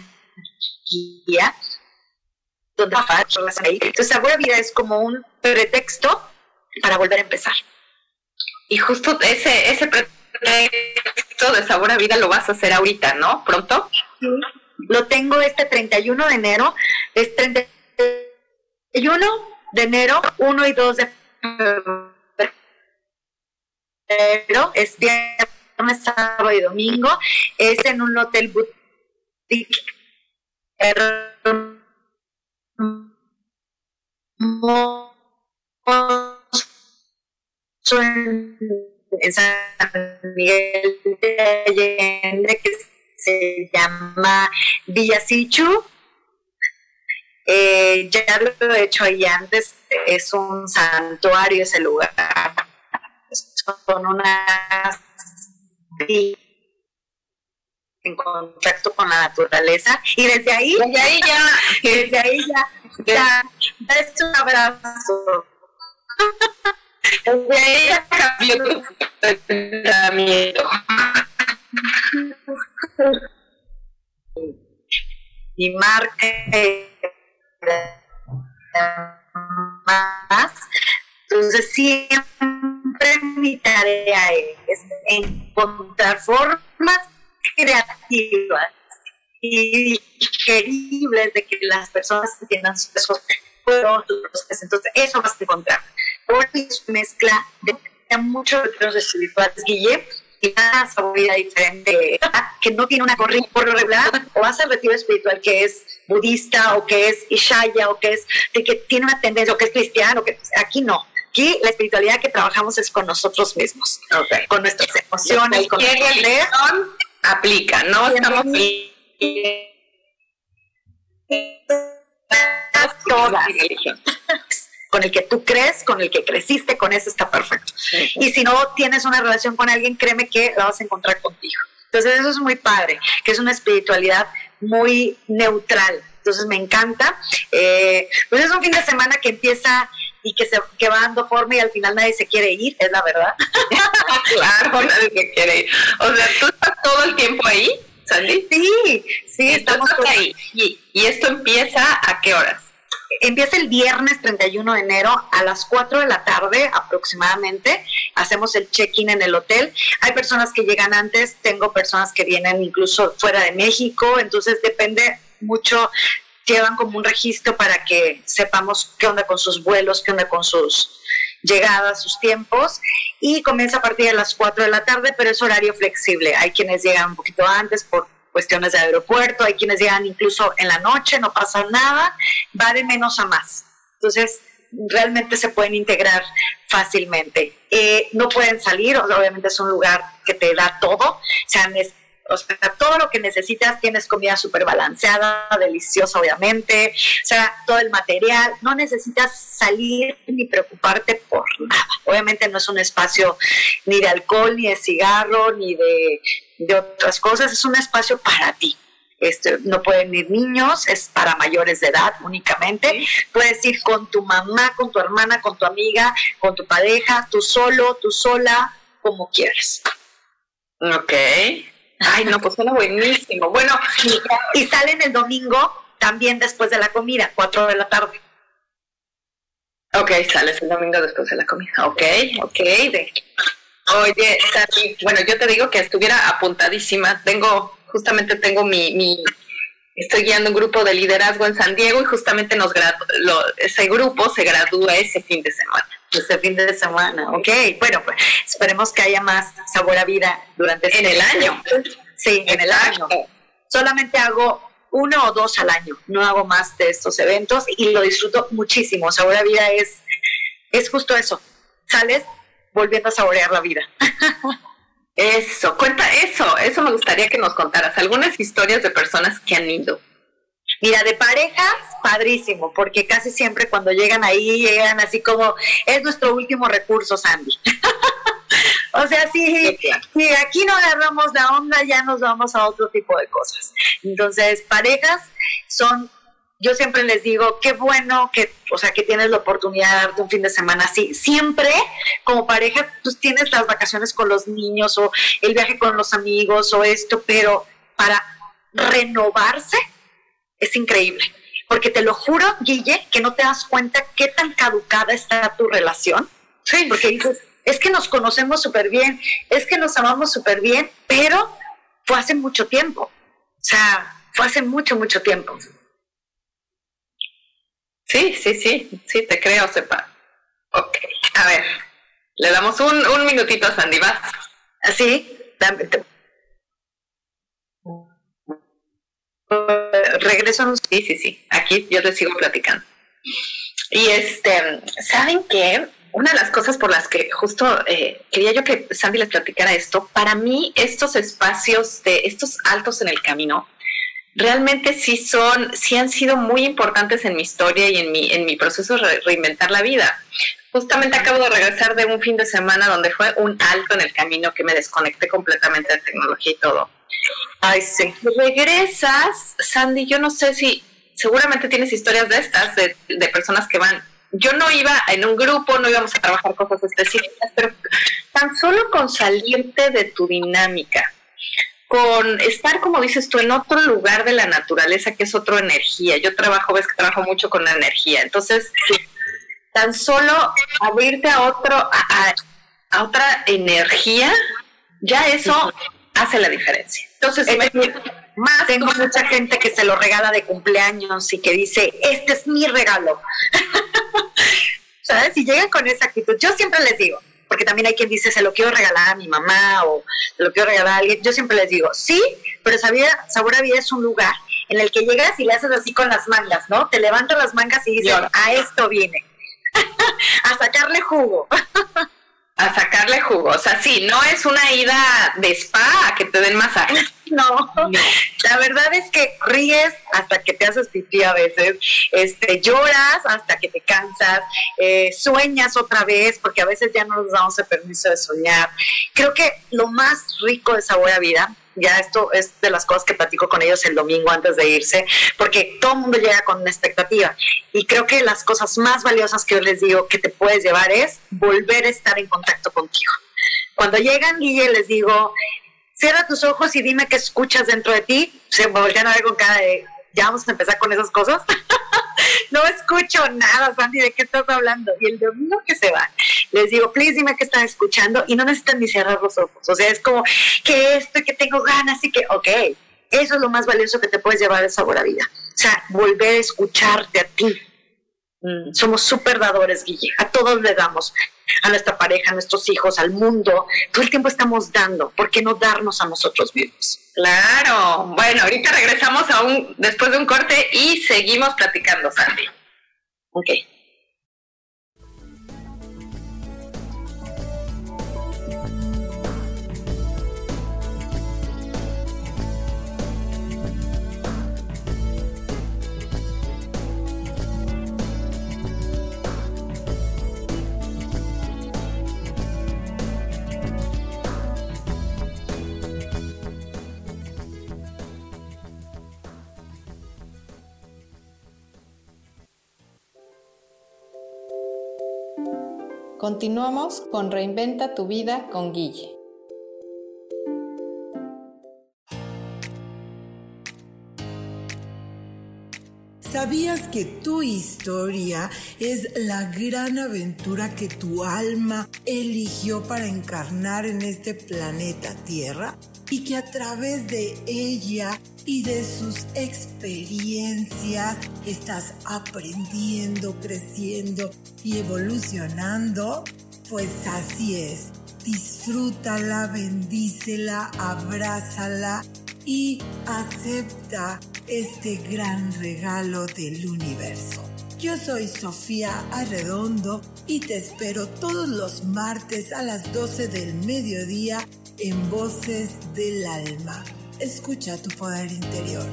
guía donde entonces sabor a vida es como un pretexto para volver a empezar y justo ese ese pretexto de sabor a vida lo vas a hacer ahorita no pronto sí. lo tengo este 31 de enero. Es 31 de enero 1 y 2 de febrero. Es viernes sábado y domingo. Es en un hotel boutique en San Miguel de Allende que se llama Villa Sichu. Eh, ya lo he hecho ahí antes, es un santuario ese lugar. Son unas en contacto con la naturaleza y desde ahí, desde ahí ya, desde ahí ya, ya, es un abrazo. Desde ya cambió tu pensamiento. Y marca más. Entonces siempre mi tarea es encontrar formas creativas y digeribles de que las personas entiendan sus procesos. Entonces, eso vas a encontrar. Por su mezcla de muchos otros espirituales, Guille, y una sabiduría diferente, que no tiene una corriente por lo regular, o hace el retiro espiritual que es budista, o que es ishaya, o que es, de que tiene una tendencia, o que es cristiano, que aquí no. Aquí la espiritualidad que trabajamos es con nosotros mismos, okay. con nuestras emociones, con nuestra religión aplica, ¿no? Estamos todas. Con el que tú crees, con el que creciste, con eso está perfecto. Y si no tienes una relación con alguien, créeme que la vas a encontrar contigo. Entonces eso es muy padre, que es una espiritualidad muy neutral. Entonces me encanta. Eh, pues es un fin de semana que empieza y que se que va dando forma y al final nadie se quiere ir, es la verdad. [laughs] claro, nadie se quiere ir. O sea, tú estás todo el tiempo ahí, Sandy. Sí, sí, estamos ahí. ¿Y, ¿Y esto empieza a qué horas? Empieza el viernes 31 de enero a las 4 de la tarde aproximadamente. Hacemos el check-in en el hotel. Hay personas que llegan antes, tengo personas que vienen incluso fuera de México, entonces depende mucho llevan como un registro para que sepamos qué onda con sus vuelos, qué onda con sus llegadas, sus tiempos, y comienza a partir de las 4 de la tarde, pero es horario flexible. Hay quienes llegan un poquito antes por cuestiones de aeropuerto, hay quienes llegan incluso en la noche, no pasa nada, va de menos a más. Entonces, realmente se pueden integrar fácilmente. Eh, no pueden salir, obviamente es un lugar que te da todo, sea, o sea, todo lo que necesitas, tienes comida súper balanceada, deliciosa obviamente, o sea, todo el material, no necesitas salir ni preocuparte por nada. Obviamente no es un espacio ni de alcohol, ni de cigarro, ni de, de otras cosas, es un espacio para ti. Este, no pueden ir niños, es para mayores de edad únicamente. Puedes ir con tu mamá, con tu hermana, con tu amiga, con tu pareja, tú solo, tú sola, como quieras. Ok. Ay, no, pues suena buenísimo. Bueno, y salen el domingo también después de la comida, 4 de la tarde. Ok, sales el domingo después de la comida. Ok, ok. Oye, Sandy, bueno, yo te digo que estuviera apuntadísima. Tengo, justamente tengo mi, mi estoy guiando un grupo de liderazgo en San Diego y justamente nos lo, ese grupo se gradúa ese fin de semana. Ese fin de semana, ok. Bueno, pues esperemos que haya más sabor a vida durante este En el año. Sí, en el año. Solamente hago uno o dos al año, no hago más de estos eventos y lo disfruto muchísimo. Sabor a vida es, es justo eso. Sales volviendo a saborear la vida. [laughs] Eso, cuenta eso, eso me gustaría que nos contaras, algunas historias de personas que han ido. Mira, de parejas, padrísimo, porque casi siempre cuando llegan ahí, llegan así como, es nuestro último recurso, Sandy. [laughs] o sea, si, si aquí no agarramos la onda, ya nos vamos a otro tipo de cosas. Entonces, parejas son yo siempre les digo, qué bueno que, o sea, que tienes la oportunidad de darte un fin de semana así. Siempre, como pareja, pues tienes las vacaciones con los niños o el viaje con los amigos o esto, pero para renovarse es increíble. Porque te lo juro, Guille, que no te das cuenta qué tan caducada está tu relación. Sí. Porque dices, es que nos conocemos súper bien, es que nos amamos súper bien, pero fue hace mucho tiempo. O sea, fue hace mucho, mucho tiempo. Sí, sí, sí, sí, te creo, sepa. Ok, a ver, le damos un, un minutito a Sandy, ¿vas? ¿Así? regreso a un... Sí, sí, sí, aquí yo te sigo platicando. Y este, ¿saben qué? Una de las cosas por las que justo eh, quería yo que Sandy les platicara esto, para mí estos espacios de estos altos en el camino, realmente sí son, sí han sido muy importantes en mi historia y en mi, en mi proceso de reinventar la vida. Justamente acabo de regresar de un fin de semana donde fue un alto en el camino que me desconecté completamente de tecnología y todo. Ay, sí. Regresas, Sandy, yo no sé si, seguramente tienes historias de estas, de, de personas que van yo no iba en un grupo, no íbamos a trabajar cosas específicas, pero tan solo con salirte de tu dinámica, con estar, como dices tú, en otro lugar de la naturaleza que es otra energía. Yo trabajo, ves que trabajo mucho con la energía. Entonces, tan solo abrirte a otro, a, otra energía, ya eso hace la diferencia. Entonces, más tengo mucha gente que se lo regala de cumpleaños y que dice, este es mi regalo. [laughs] ¿Sabes? Y llegan con esa actitud. Yo siempre les digo, porque también hay quien dice, se lo quiero regalar a mi mamá o se lo quiero regalar a alguien. Yo siempre les digo, sí, pero vida, Sabor a Vida es un lugar en el que llegas y le haces así con las mangas, ¿no? Te levantas las mangas y dices, a esto viene, [laughs] a sacarle jugo. a sacarle jugo. O sea, sí, no es una ida de spa a que te den masaje. No. la verdad es que ríes hasta que te haces pipí a veces, este, lloras hasta que te cansas, eh, sueñas otra vez, porque a veces ya no nos damos el permiso de soñar. Creo que lo más rico de Sabor a Vida ya esto es de las cosas que platico con ellos el domingo antes de irse, porque todo el mundo llega con una expectativa. Y creo que las cosas más valiosas que yo les digo que te puedes llevar es volver a estar en contacto contigo. Cuando llegan, Guille, les digo, cierra tus ojos y dime qué escuchas dentro de ti. Se volvían a ver con cara de, ya vamos a empezar con esas cosas. [laughs] no escucho nada, Sandy, ¿de qué estás hablando? Y el domingo que se va, les digo, please dime qué están escuchando y no necesitan ni cerrar los ojos. O sea, es como que esto, que tengo ganas y que, ok, eso es lo más valioso que te puedes llevar de sabor a vida. O sea, volver a escucharte a ti. Mm, somos súper dadores, Guille. A todos le damos a nuestra pareja, a nuestros hijos, al mundo. Todo el tiempo estamos dando. ¿Por qué no darnos a nosotros mismos? Claro. Bueno, ahorita regresamos a un, después de un corte y seguimos platicando, Sandy. Ok. Continuamos con Reinventa tu vida con Guille. ¿Sabías que tu historia es la gran aventura que tu alma eligió para encarnar en este planeta Tierra? Y que a través de ella y de sus experiencias estás aprendiendo, creciendo y evolucionando? Pues así es. Disfrútala, bendícela, abrázala y acepta este gran regalo del universo. Yo soy Sofía Arredondo y te espero todos los martes a las 12 del mediodía en Voces del Alma. Escucha tu poder interior.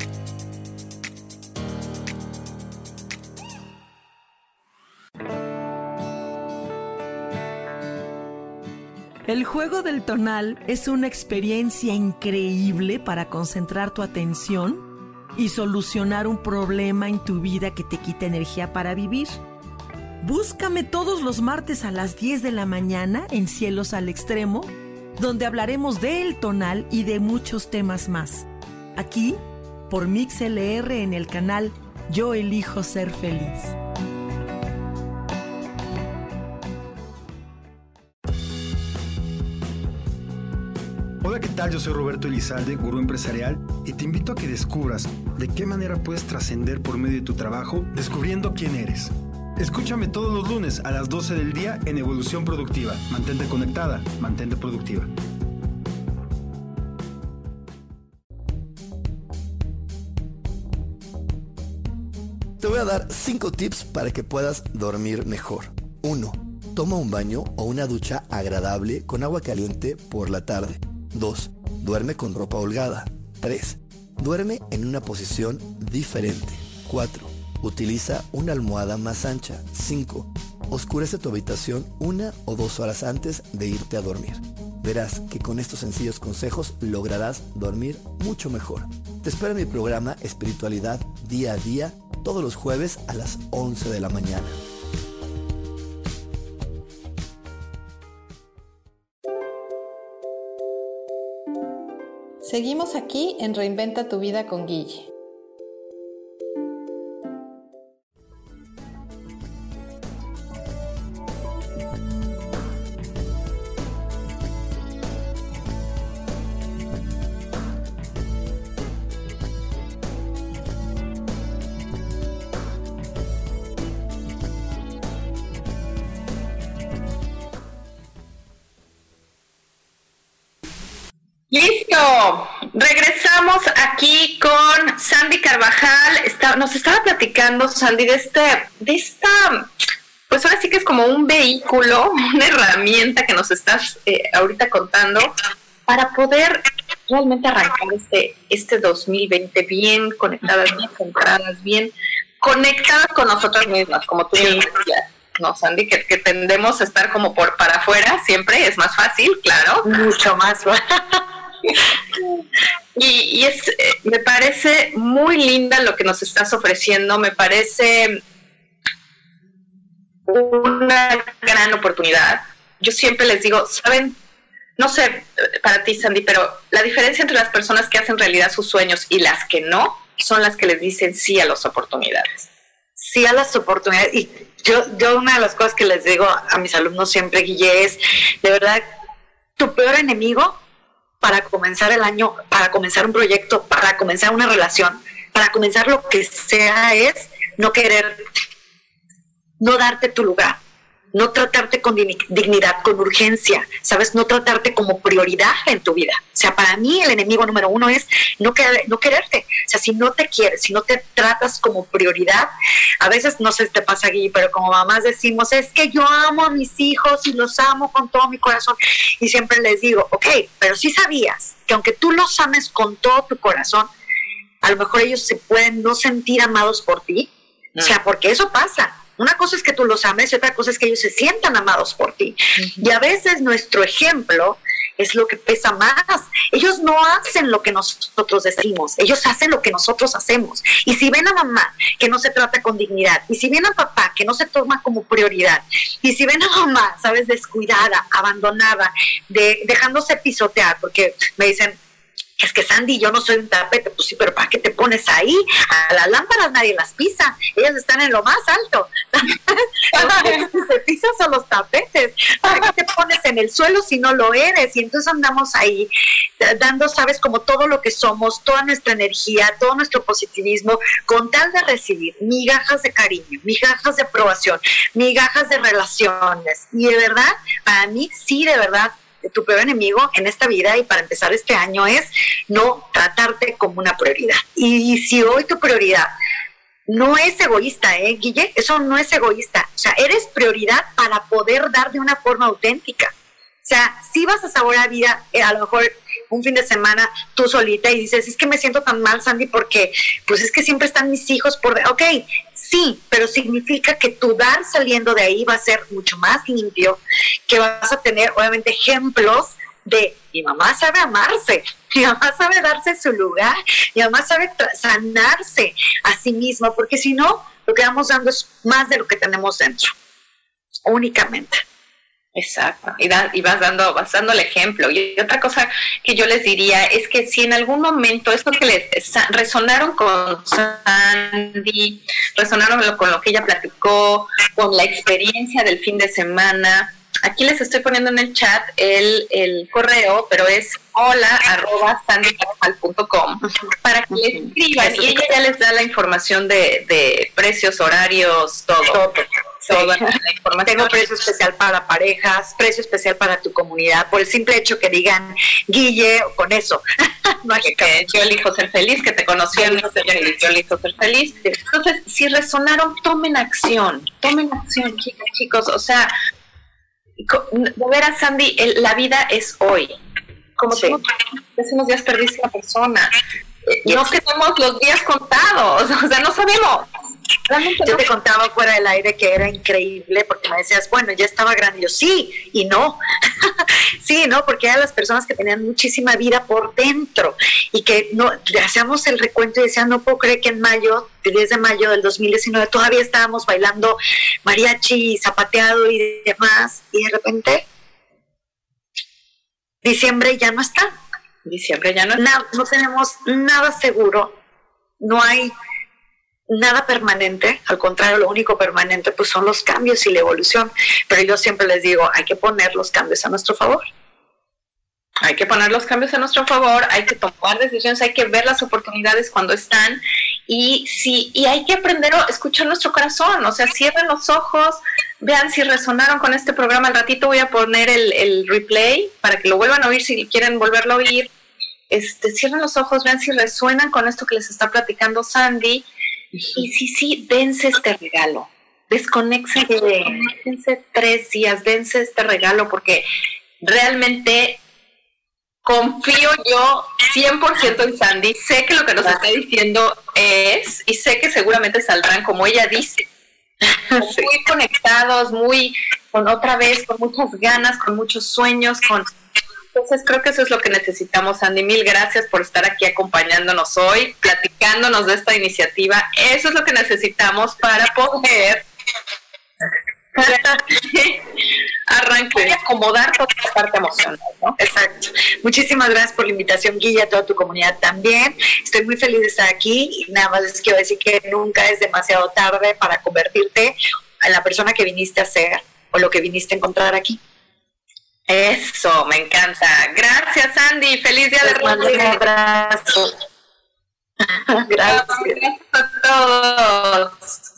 El juego del tonal es una experiencia increíble para concentrar tu atención y solucionar un problema en tu vida que te quita energía para vivir. Búscame todos los martes a las 10 de la mañana en Cielos al Extremo, donde hablaremos del tonal y de muchos temas más. Aquí, por MixLR en el canal Yo elijo ser feliz. Hola, ¿qué tal? Yo soy Roberto Elizalde, gurú empresarial, y te invito a que descubras de qué manera puedes trascender por medio de tu trabajo descubriendo quién eres. Escúchame todos los lunes a las 12 del día en Evolución Productiva. Mantente conectada, mantente productiva. Te voy a dar 5 tips para que puedas dormir mejor. 1. Toma un baño o una ducha agradable con agua caliente por la tarde. 2. Duerme con ropa holgada. 3. Duerme en una posición diferente. 4. Utiliza una almohada más ancha. 5. Oscurece tu habitación una o dos horas antes de irte a dormir. Verás que con estos sencillos consejos lograrás dormir mucho mejor. Te espero en mi programa Espiritualidad Día a Día todos los jueves a las 11 de la mañana. Seguimos aquí en Reinventa tu vida con Guille. Regresamos aquí con Sandy Carvajal. Nos estaba platicando, Sandy, de, este, de esta, pues ahora sí que es como un vehículo, una herramienta que nos estás eh, ahorita contando para poder realmente arrancar este, este 2020 bien conectadas, bien centradas, bien conectadas con nosotros mismas, como tú decías. ¿no, Sandy? Que, que, tendemos a estar como por para afuera siempre, es más fácil, claro. Mucho más y, es, eh, me parece muy linda lo que nos estás ofreciendo, me parece una gran oportunidad. Yo siempre les digo, saben, no sé para ti, Sandy, pero la diferencia entre las personas que hacen realidad sus sueños y las que no son las que les dicen sí a las oportunidades. Sí a las oportunidades. Y yo, yo una de las cosas que les digo a mis alumnos siempre, Guille, es, de verdad, tu peor enemigo para comenzar el año, para comenzar un proyecto, para comenzar una relación, para comenzar lo que sea, es no querer, no darte tu lugar, no tratarte con dignidad, con urgencia, ¿sabes? No tratarte como prioridad en tu vida. O sea, para mí el enemigo número uno es no, querer, no quererte. O sea, si no te quieres, si no te tratas como prioridad, a veces no sé si te pasa aquí, pero como mamás decimos, es que yo amo a mis hijos y los amo con todo mi corazón. Y siempre les digo, ok, pero si sabías que aunque tú los ames con todo tu corazón, a lo mejor ellos se pueden no sentir amados por ti. O sea, porque eso pasa una cosa es que tú los ames y otra cosa es que ellos se sientan amados por ti. Y a veces nuestro ejemplo es lo que pesa más. Ellos no hacen lo que nosotros decimos, ellos hacen lo que nosotros hacemos. Y si ven a mamá que no se trata con dignidad, y si ven a papá que no se toma como prioridad, y si ven a mamá, sabes, descuidada, abandonada, de, dejándose pisotear, porque me dicen, es que Sandy, yo no soy un tapete, pues sí, pero ¿para qué te pones ahí? A las lámparas nadie las pisa, ellas están en lo más alto. [laughs] se pisan son los tapetes. ¿Para qué te pones en el suelo si no lo eres? Y entonces andamos ahí dando, sabes, como todo lo que somos, toda nuestra energía, todo nuestro positivismo, con tal de recibir migajas de cariño, migajas de aprobación, migajas de relaciones. Y de verdad, para mí sí, de verdad, tu peor enemigo en esta vida y para empezar este año es no tratarte como una prioridad. Y si hoy tu prioridad no es egoísta, ¿eh, Guille? Eso no es egoísta. O sea, eres prioridad para poder dar de una forma auténtica. O sea, si vas a saborear vida, eh, a lo mejor un fin de semana tú solita y dices, es que me siento tan mal, Sandy, porque pues es que siempre están mis hijos por... Ok, sí, pero significa que tu dar saliendo de ahí va a ser mucho más limpio, que vas a tener obviamente ejemplos de mi mamá sabe amarse, mi mamá sabe darse su lugar, mi mamá sabe sanarse a sí misma, porque si no, lo que vamos dando es más de lo que tenemos dentro, únicamente. Exacto, y, y, vas dando, vas dando el ejemplo. Y otra cosa que yo les diría es que si en algún momento esto que les resonaron con Sandy, resonaron con lo que ella platicó, con la experiencia del fin de semana, aquí les estoy poniendo en el chat el, el correo, pero es hola arroba para que le escriban y ella ya les da la información de, de precios, horarios, todo. todo toda la información. Tengo precio especial para parejas, precio especial para tu comunidad, por el simple hecho que digan Guille, con eso. [laughs] que yo elijo ser feliz, que te conocí yo elijo ser feliz. Entonces, si resonaron, tomen acción, tomen acción, chicos, chicos. O sea, de veras, Sandy, la vida es hoy. Como sí. unos días perdiste a una persona. No tenemos los días contados, [laughs] o sea, no sabemos. Yo te contaba fuera del aire que era increíble porque me decías, bueno, ya estaba grande. Yo, sí y no. [laughs] sí, no, porque eran las personas que tenían muchísima vida por dentro y que no, hacíamos el recuento y decían, no puedo creer que en mayo, el 10 de mayo del 2019, todavía estábamos bailando mariachi, zapateado y demás. Y de repente, diciembre ya no está. Diciembre ya no está. no tenemos nada seguro. No hay nada permanente, al contrario, lo único permanente pues son los cambios y la evolución. Pero yo siempre les digo, hay que poner los cambios a nuestro favor. Hay que poner los cambios a nuestro favor, hay que tomar decisiones, hay que ver las oportunidades cuando están y si y hay que aprender a escuchar nuestro corazón, o sea, cierren los ojos, vean si resonaron con este programa. Al ratito voy a poner el, el replay para que lo vuelvan a oír si quieren volverlo a oír. Este, cierren los ojos, vean si resuenan con esto que les está platicando Sandy y sí, sí, dense este regalo. Desconexense, dense tres días, dense este regalo porque realmente confío yo 100% en Sandy. Sé que lo que nos está diciendo es, y sé que seguramente saldrán como ella dice, [laughs] muy conectados, muy, con otra vez, con muchas ganas, con muchos sueños, con entonces creo que eso es lo que necesitamos, Andy. Mil gracias por estar aquí acompañándonos hoy, platicándonos de esta iniciativa. Eso es lo que necesitamos para poder [laughs] arrancar y acomodar toda la parte emocional, ¿no? Exacto. Muchísimas gracias por la invitación, Guilla, a toda tu comunidad también. Estoy muy feliz de estar aquí y nada más les quiero decir que nunca es demasiado tarde para convertirte en la persona que viniste a ser o lo que viniste a encontrar aquí. Eso, me encanta. Gracias, Andy. Feliz día de Reyes. Un abrazo. Gracias a todos.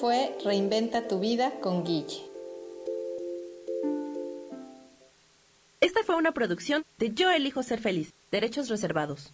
Fue Reinventa tu vida con Guille. Esta fue una producción de Yo elijo ser feliz, derechos reservados.